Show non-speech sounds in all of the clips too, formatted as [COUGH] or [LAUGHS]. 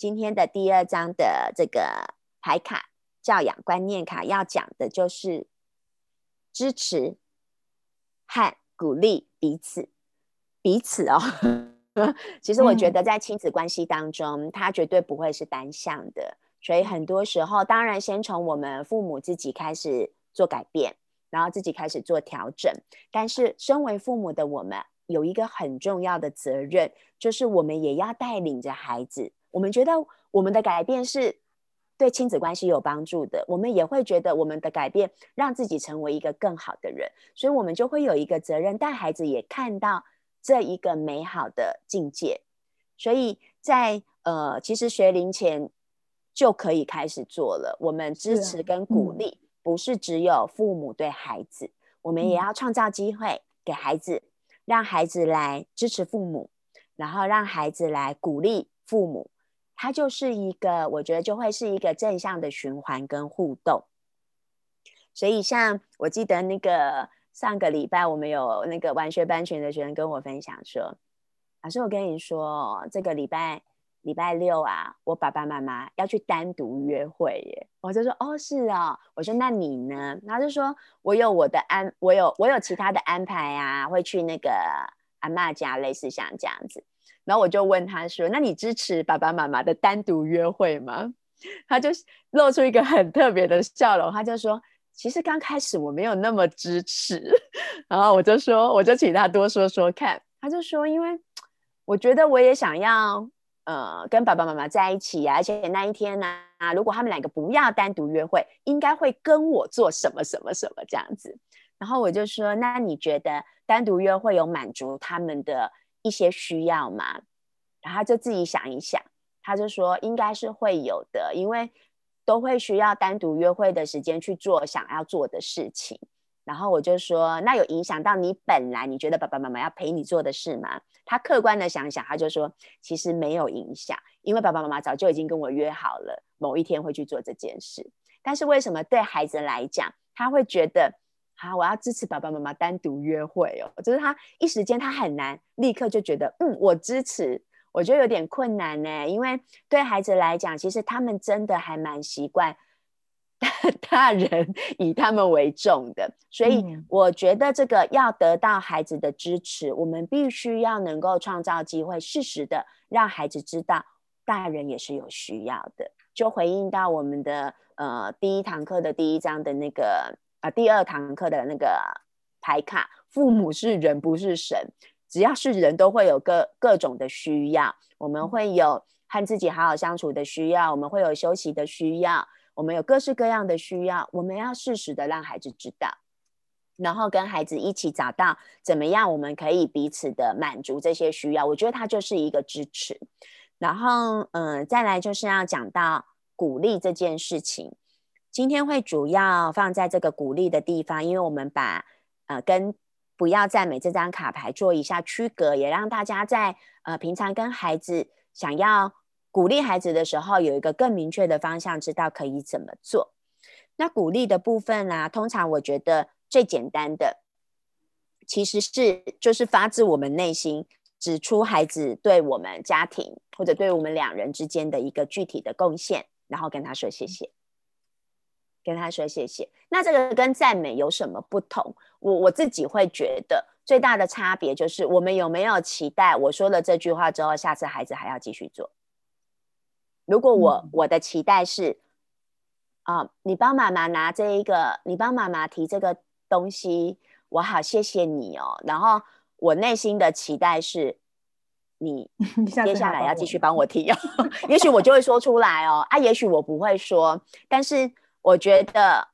今天的第二章的这个牌卡教养观念卡要讲的就是支持和鼓励彼此，彼此哦。[LAUGHS] 其实我觉得在亲子关系当中，它绝对不会是单向的，所以很多时候，当然先从我们父母自己开始做改变，然后自己开始做调整。但是身为父母的我们，有一个很重要的责任，就是我们也要带领着孩子。我们觉得我们的改变是对亲子关系有帮助的，我们也会觉得我们的改变让自己成为一个更好的人，所以我们就会有一个责任带孩子也看到这一个美好的境界。所以在呃，其实学龄前就可以开始做了。我们支持跟鼓励，不是只有父母对孩子，我们也要创造机会给孩子，让孩子来支持父母，然后让孩子来鼓励父母。它就是一个，我觉得就会是一个正向的循环跟互动。所以，像我记得那个上个礼拜，我们有那个玩学班群的学生跟我分享说：“老师，我跟你说，这个礼拜礼拜六啊，我爸爸妈妈要去单独约会耶。”我就说：“哦，是啊。”我说：“那你呢？”他就说：“我有我的安，我有我有其他的安排啊，会去那个阿妈家，类似像这样子。”然后我就问他说：“那你支持爸爸妈妈的单独约会吗？”他就露出一个很特别的笑容，他就说：“其实刚开始我没有那么支持。”然后我就说：“我就请他多说说看。”他就说：“因为我觉得我也想要呃跟爸爸妈妈在一起呀，而且那一天呢，如果他们两个不要单独约会，应该会跟我做什么什么什么这样子。”然后我就说：“那你觉得单独约会有满足他们的？”一些需要嘛，然后就自己想一想，他就说应该是会有的，因为都会需要单独约会的时间去做想要做的事情。然后我就说，那有影响到你本来你觉得爸爸妈妈要陪你做的事吗？他客观的想想，他就说其实没有影响，因为爸爸妈妈早就已经跟我约好了某一天会去做这件事。但是为什么对孩子来讲，他会觉得？好，我要支持爸爸妈妈单独约会哦。就是他一时间他很难立刻就觉得，嗯，我支持。我觉得有点困难呢，因为对孩子来讲，其实他们真的还蛮习惯 [LAUGHS] 大人以他们为重的。所以我觉得这个要得到孩子的支持，我们必须要能够创造机会，适时的让孩子知道大人也是有需要的。就回应到我们的呃第一堂课的第一章的那个。啊，第二堂课的那个牌卡，父母是人不是神，只要是人都会有各各种的需要，我们会有和自己好好相处的需要，我们会有休息的需要，我们有各式各样的需要，我们要适时的让孩子知道，然后跟孩子一起找到怎么样我们可以彼此的满足这些需要，我觉得它就是一个支持，然后嗯，再来就是要讲到鼓励这件事情。今天会主要放在这个鼓励的地方，因为我们把呃跟不要赞美这张卡牌做一下区隔，也让大家在呃平常跟孩子想要鼓励孩子的时候，有一个更明确的方向，知道可以怎么做。那鼓励的部分啦，通常我觉得最简单的，其实是就是发自我们内心，指出孩子对我们家庭或者对我们两人之间的一个具体的贡献，然后跟他说谢谢。跟他说谢谢。那这个跟赞美有什么不同？我我自己会觉得最大的差别就是，我们有没有期待我说了这句话之后，下次孩子还要继续做？如果我我的期待是，啊，你帮妈妈拿这一个，你帮妈妈提这个东西，我好谢谢你哦。然后我内心的期待是，你 [LAUGHS] 接下来要继续帮我提哦。[LAUGHS] 也许我就会说出来哦。啊，也许我不会说，但是。我觉得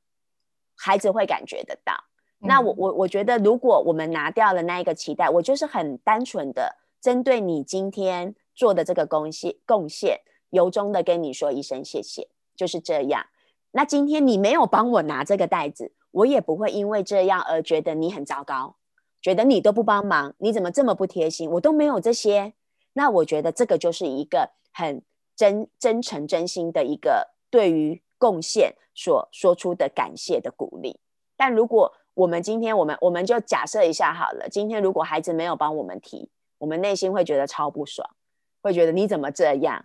孩子会感觉得到。那我我我觉得，如果我们拿掉了那一个期待，我就是很单纯的针对你今天做的这个贡献贡献，由衷的跟你说一声谢谢，就是这样。那今天你没有帮我拿这个袋子，我也不会因为这样而觉得你很糟糕，觉得你都不帮忙，你怎么这么不贴心？我都没有这些。那我觉得这个就是一个很真真诚真心的一个对于。贡献所说出的感谢的鼓励，但如果我们今天我们我们就假设一下好了，今天如果孩子没有帮我们提，我们内心会觉得超不爽，会觉得你怎么这样？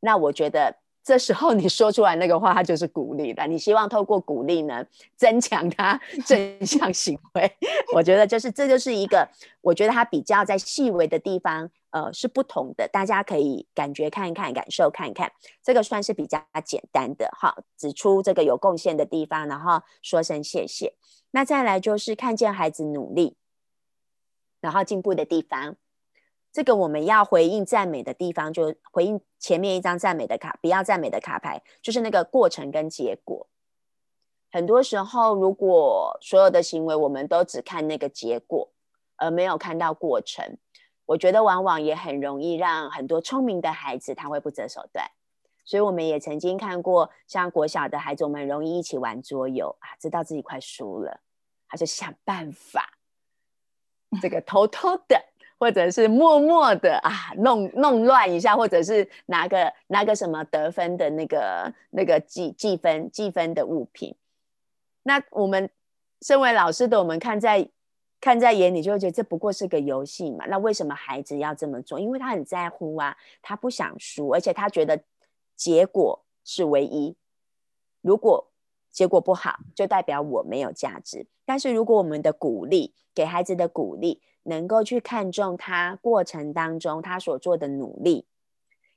那我觉得这时候你说出来那个话，它就是鼓励了。你希望透过鼓励呢，增强他 [LAUGHS] 正向行为。我觉得就是这就是一个，我觉得他比较在细微的地方，呃，是不同的。大家可以感觉看一看，感受看一看，这个算是比较简单的哈。指出这个有贡献的地方，然后说声谢谢。那再来就是看见孩子努力，然后进步的地方。这个我们要回应赞美的地方，就回应前面一张赞美的卡，不要赞美的卡牌，就是那个过程跟结果。很多时候，如果所有的行为我们都只看那个结果，而没有看到过程，我觉得往往也很容易让很多聪明的孩子他会不择手段。所以我们也曾经看过，像国小的孩子，我们容易一起玩桌游啊，知道自己快输了，他就想办法这个偷偷的。或者是默默的啊，弄弄乱一下，或者是拿个拿个什么得分的那个那个计计分计分的物品。那我们身为老师的，我们看在看在眼里，就会觉得这不过是个游戏嘛。那为什么孩子要这么做？因为他很在乎啊，他不想输，而且他觉得结果是唯一。如果结果不好，就代表我没有价值。但是如果我们的鼓励，给孩子的鼓励。能够去看重他过程当中他所做的努力，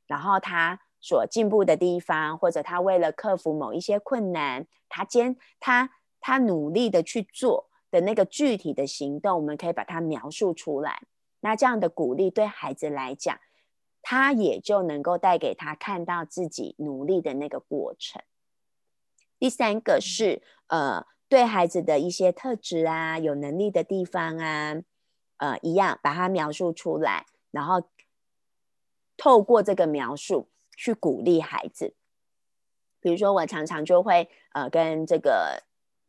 然后他所进步的地方，或者他为了克服某一些困难，他坚他他努力的去做的那个具体的行动，我们可以把它描述出来。那这样的鼓励对孩子来讲，他也就能够带给他看到自己努力的那个过程。第三个是呃，对孩子的一些特质啊，有能力的地方啊。呃，一样把它描述出来，然后透过这个描述去鼓励孩子。比如说，我常常就会呃跟这个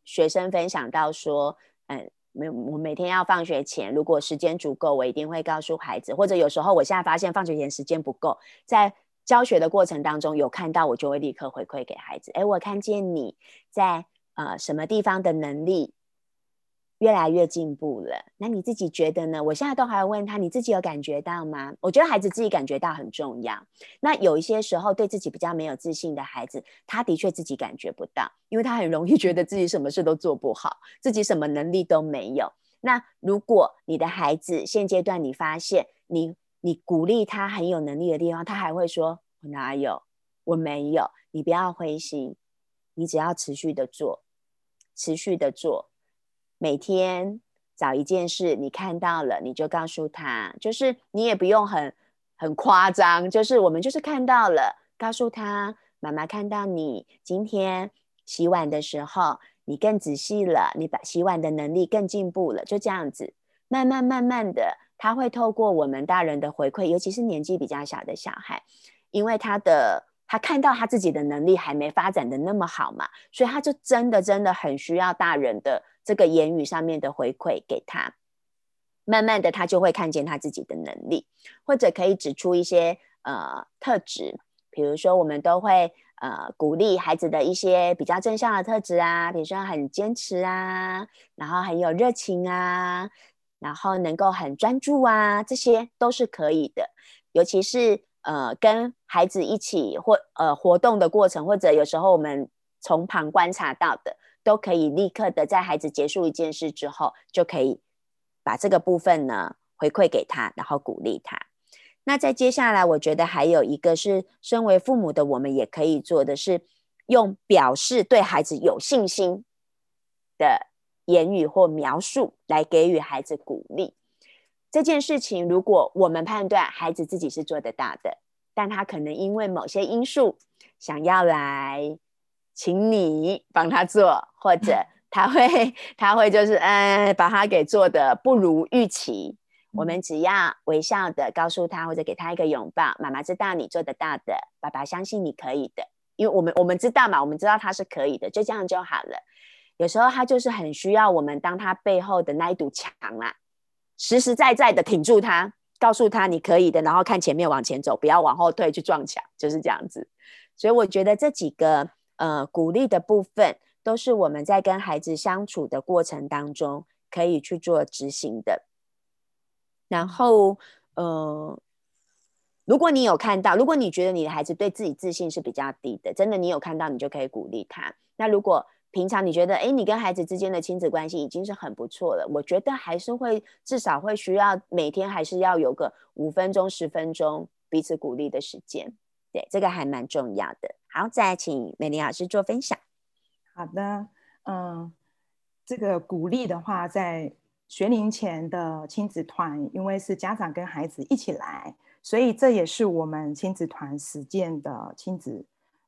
学生分享到说，嗯，每我每天要放学前，如果时间足够，我一定会告诉孩子，或者有时候我现在发现放学前时间不够，在教学的过程当中有看到，我就会立刻回馈给孩子。哎，我看见你在呃什么地方的能力。越来越进步了，那你自己觉得呢？我现在都还要问他，你自己有感觉到吗？我觉得孩子自己感觉到很重要。那有一些时候对自己比较没有自信的孩子，他的确自己感觉不到，因为他很容易觉得自己什么事都做不好，自己什么能力都没有。那如果你的孩子现阶段你发现你你鼓励他很有能力的地方，他还会说：“我哪有？我没有。”你不要灰心，你只要持续的做，持续的做。每天找一件事，你看到了，你就告诉他，就是你也不用很很夸张，就是我们就是看到了，告诉他妈妈看到你今天洗碗的时候，你更仔细了，你把洗碗的能力更进步了，就这样子，慢慢慢慢的，他会透过我们大人的回馈，尤其是年纪比较小的小孩，因为他的他看到他自己的能力还没发展的那么好嘛，所以他就真的真的很需要大人的。这个言语上面的回馈给他，慢慢的他就会看见他自己的能力，或者可以指出一些呃特质，比如说我们都会呃鼓励孩子的一些比较正向的特质啊，比如说很坚持啊，然后很有热情啊，然后能够很专注啊，这些都是可以的。尤其是呃跟孩子一起或呃活动的过程，或者有时候我们从旁观察到的。都可以立刻的在孩子结束一件事之后，就可以把这个部分呢回馈给他，然后鼓励他。那在接下来，我觉得还有一个是，身为父母的我们也可以做的是，用表示对孩子有信心的言语或描述来给予孩子鼓励。这件事情，如果我们判断孩子自己是做得到的，但他可能因为某些因素想要来。请你帮他做，或者 [LAUGHS] 他会他会就是嗯，把他给做的不如预期。我们只要微笑的告诉他，或者给他一个拥抱。妈妈知道你做得到的，爸爸相信你可以的。因为我们我们知道嘛，我们知道他是可以的，就这样就好了。有时候他就是很需要我们当他背后的那一堵墙啊，实实在在的挺住他，告诉他你可以的，然后看前面往前走，不要往后退去撞墙，就是这样子。所以我觉得这几个。呃，鼓励的部分都是我们在跟孩子相处的过程当中可以去做执行的。然后，呃，如果你有看到，如果你觉得你的孩子对自己自信是比较低的，真的你有看到，你就可以鼓励他。那如果平常你觉得，哎，你跟孩子之间的亲子关系已经是很不错了，我觉得还是会至少会需要每天还是要有个五分钟、十分钟彼此鼓励的时间。对，这个还蛮重要的。好，再请美玲老师做分享。好的，嗯，这个鼓励的话，在学龄前的亲子团，因为是家长跟孩子一起来，所以这也是我们亲子团实践的亲子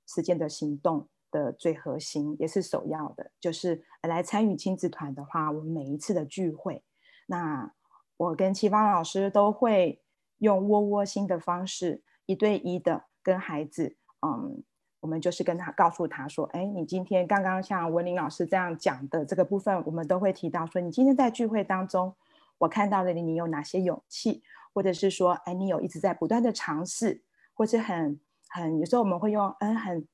实践的行动。的最核心也是首要的，就是来参与亲子团的话，我们每一次的聚会，那我跟齐芳老师都会用窝窝心的方式，一对一的跟孩子，嗯，我们就是跟他告诉他说，哎，你今天刚刚像文林老师这样讲的这个部分，我们都会提到说，你今天在聚会当中，我看到了你有哪些勇气，或者是说，哎，你有一直在不断的尝试，或者很很有时候我们会用，嗯，很。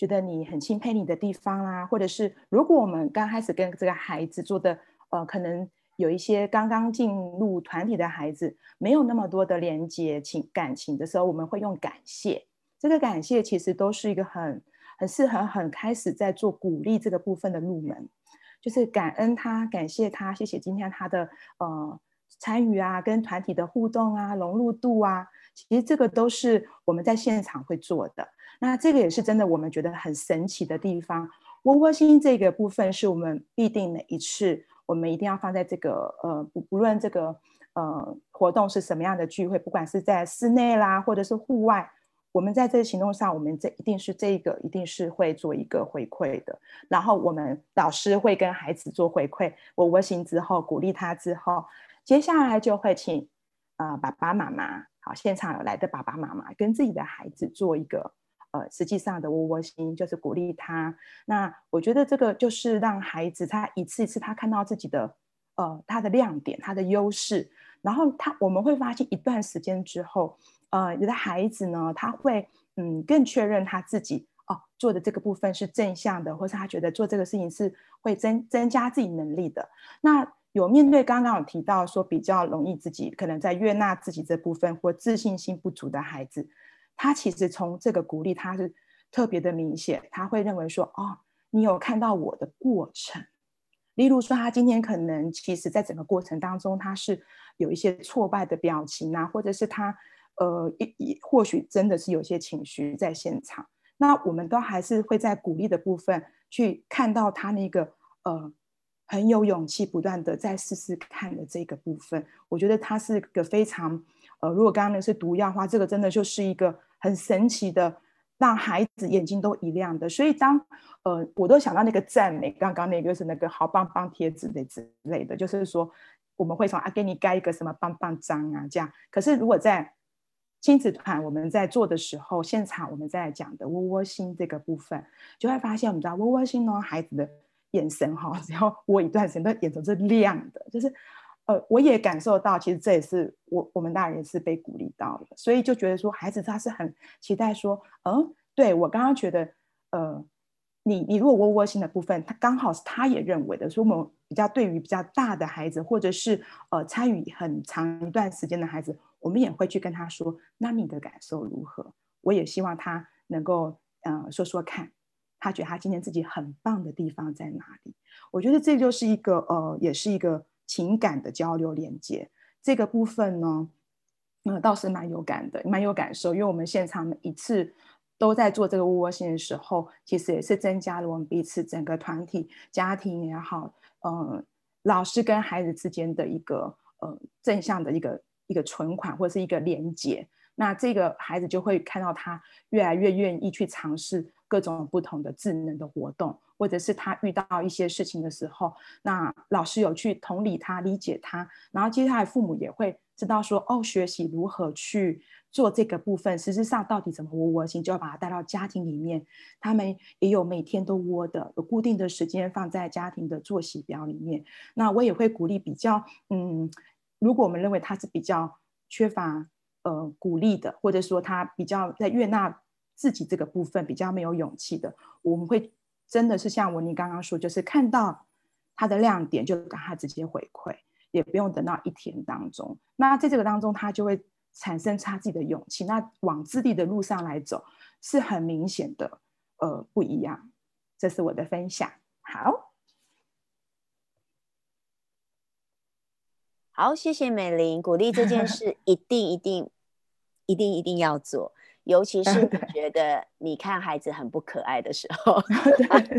觉得你很钦佩你的地方啦，或者是如果我们刚开始跟这个孩子做的，呃，可能有一些刚刚进入团体的孩子没有那么多的连接情感情的时候，我们会用感谢。这个感谢其实都是一个很很适合很开始在做鼓励这个部分的入门，就是感恩他，感谢他，谢谢今天他的呃参与啊，跟团体的互动啊，融入度啊，其实这个都是我们在现场会做的。那这个也是真的，我们觉得很神奇的地方。窝窝心这个部分是我们必定每一次，我们一定要放在这个呃，不不论这个呃活动是什么样的聚会，不管是在室内啦，或者是户外，我们在这个行动上，我们这一定是这个一定是会做一个回馈的。然后我们老师会跟孩子做回馈，窝窝心之后鼓励他之后，接下来就会请呃爸爸妈妈，现场来的爸爸妈妈跟自己的孩子做一个。呃，实际上的窝窝心就是鼓励他。那我觉得这个就是让孩子他一次一次他看到自己的呃他的亮点、他的优势，然后他我们会发现一段时间之后，呃，有的孩子呢他会嗯更确认他自己哦做的这个部分是正向的，或是他觉得做这个事情是会增增加自己能力的。那有面对刚刚有提到说比较容易自己可能在悦纳自己这部分或自信心不足的孩子。他其实从这个鼓励，他是特别的明显。他会认为说：“哦，你有看到我的过程。”例如说，他今天可能其实在整个过程当中，他是有一些挫败的表情啊，或者是他呃，一一或许真的是有些情绪在现场。那我们都还是会在鼓励的部分去看到他那个呃很有勇气，不断的再试试看的这个部分。我觉得它是个非常呃，如果刚刚那是毒药的话，这个真的就是一个。很神奇的，让孩子眼睛都一亮的。所以当呃，我都想到那个赞美，刚刚那个是那个好棒棒贴纸的之类的，就是说我们会从啊给你盖一个什么棒棒章啊这样。可是如果在亲子团我们在做的时候，现场我们在讲的窝窝心这个部分，就会发现我们知道窝窝心呢，孩子的眼神哈，只要窝一段时间，那眼神是亮的，就是。呃，我也感受到，其实这也是我我们大人是被鼓励到了，所以就觉得说，孩子他是很期待说，嗯，对我刚刚觉得，呃，你你如果窝窝心的部分，他刚好是他也认为的，所以我们比较对于比较大的孩子，或者是呃参与很长一段时间的孩子，我们也会去跟他说，那你的感受如何？我也希望他能够嗯说说看，他觉得他今天自己很棒的地方在哪里？我觉得这就是一个呃，也是一个。情感的交流连接这个部分呢，呃，倒是蛮有感的，蛮有感受。因为我们现场每一次都在做这个窝窝心的时候，其实也是增加了我们彼此整个团体、家庭也好，嗯，老师跟孩子之间的一个呃正向的一个一个存款或者是一个连接。那这个孩子就会看到他越来越愿意去尝试各种不同的智能的活动。或者是他遇到一些事情的时候，那老师有去同理他、理解他，然后接下来父母也会知道说，哦，学习如何去做这个部分，实质上到底怎么窝窝心，就要把他带到家庭里面。他们也有每天都窝的，有固定的时间放在家庭的作息表里面。那我也会鼓励比较，嗯，如果我们认为他是比较缺乏呃鼓励的，或者说他比较在悦纳自己这个部分比较没有勇气的，我们会。真的是像文妮刚刚说，就是看到他的亮点，就跟他直接回馈，也不用等到一天当中。那在这个当中，他就会产生他自己的勇气，那往自立的路上来走，是很明显的，呃，不一样。这是我的分享。好，好，谢谢美玲，鼓励这件事一定一定一定一定要做，尤其是 [LAUGHS] 你觉得你看孩子很不可爱的时候，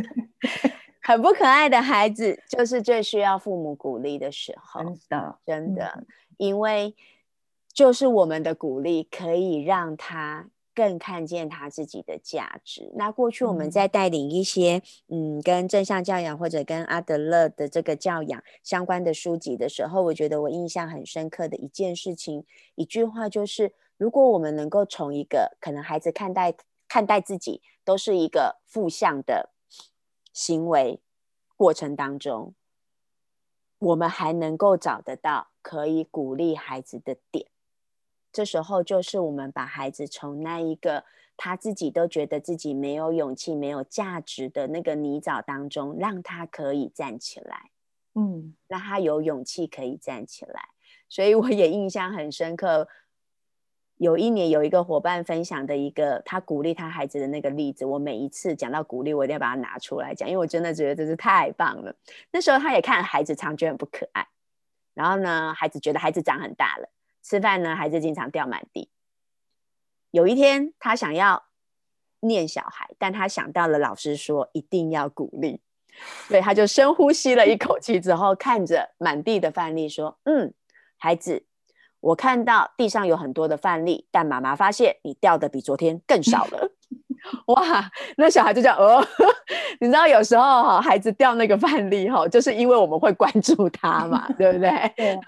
[LAUGHS] 很不可爱的孩子，就是最需要父母鼓励的时候。真的，真的，因为。就是我们的鼓励可以让他更看见他自己的价值。那过去我们在带领一些嗯跟正向教养或者跟阿德勒的这个教养相关的书籍的时候，我觉得我印象很深刻的一件事情，一句话就是：如果我们能够从一个可能孩子看待看待自己都是一个负向的行为过程当中，我们还能够找得到可以鼓励孩子的点。这时候就是我们把孩子从那一个他自己都觉得自己没有勇气、没有价值的那个泥沼当中，让他可以站起来，嗯，让他有勇气可以站起来。所以我也印象很深刻，有一年有一个伙伴分享的一个他鼓励他孩子的那个例子，我每一次讲到鼓励，我一定要把它拿出来讲，因为我真的觉得真是太棒了。那时候他也看孩子长觉得很不可爱，然后呢，孩子觉得孩子长很大了。吃饭呢，还是经常掉满地。有一天，他想要念小孩，但他想到了老师说一定要鼓励，所以他就深呼吸了一口气之后，看着满地的饭粒说：“嗯，孩子，我看到地上有很多的饭粒，但妈妈发现你掉的比昨天更少了。[LAUGHS] ”哇，那小孩就讲：“哦，[LAUGHS] 你知道有时候哈，孩子掉那个饭粒哈，就是因为我们会关注他嘛，对不对？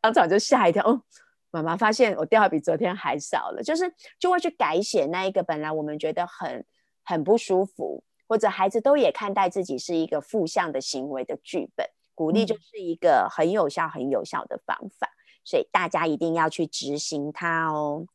当场就吓一跳，哦。”妈妈发现我掉的比昨天还少了，就是就会去改写那一个本来我们觉得很很不舒服，或者孩子都也看待自己是一个负向的行为的剧本，鼓励就是一个很有效、很有效的方法，所以大家一定要去执行它哦。